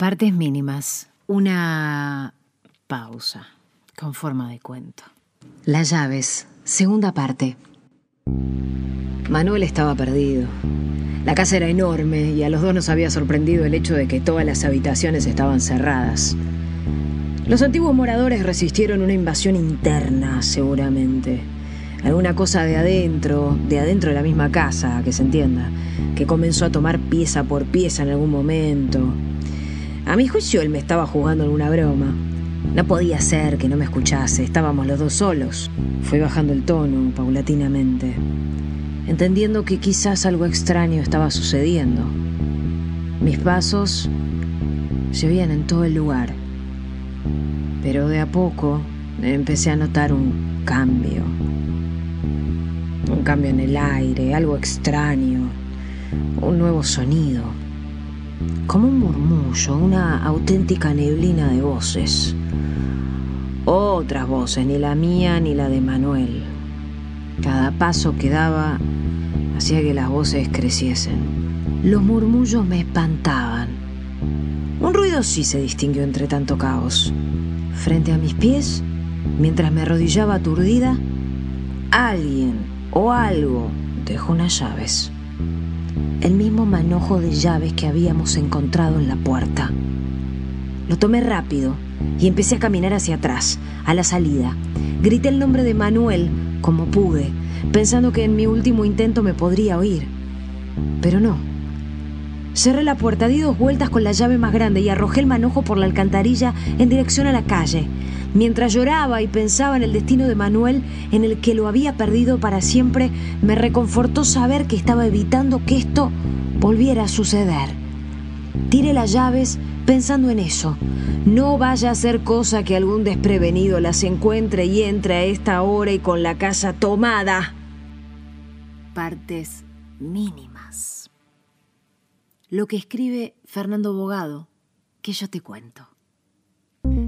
Partes mínimas. Una pausa con forma de cuento. Las llaves. Segunda parte. Manuel estaba perdido. La casa era enorme y a los dos nos había sorprendido el hecho de que todas las habitaciones estaban cerradas. Los antiguos moradores resistieron una invasión interna, seguramente. Alguna cosa de adentro, de adentro de la misma casa, que se entienda, que comenzó a tomar pieza por pieza en algún momento. A mi juicio él me estaba jugando alguna broma. No podía ser que no me escuchase, estábamos los dos solos. Fui bajando el tono paulatinamente entendiendo que quizás algo extraño estaba sucediendo. Mis pasos se oían en todo el lugar, pero de a poco empecé a notar un cambio. Un cambio en el aire, algo extraño, un nuevo sonido, como un murmullo, una auténtica neblina de voces. Otras voces, ni la mía ni la de Manuel. Cada paso que daba hacía que las voces creciesen. Los murmullos me espantaban. Un ruido sí se distinguió entre tanto caos. Frente a mis pies, mientras me arrodillaba aturdida, alguien o algo dejó unas llaves. El mismo manojo de llaves que habíamos encontrado en la puerta. Lo tomé rápido y empecé a caminar hacia atrás, a la salida. Grité el nombre de Manuel como pude, pensando que en mi último intento me podría oír. Pero no. Cerré la puerta, di dos vueltas con la llave más grande y arrojé el manojo por la alcantarilla en dirección a la calle, mientras lloraba y pensaba en el destino de Manuel, en el que lo había perdido para siempre, me reconfortó saber que estaba evitando que esto volviera a suceder. Tiré las llaves pensando en eso. No vaya a ser cosa que algún desprevenido las encuentre y entre a esta hora y con la casa tomada partes mínimas. Lo que escribe Fernando Bogado, que yo te cuento.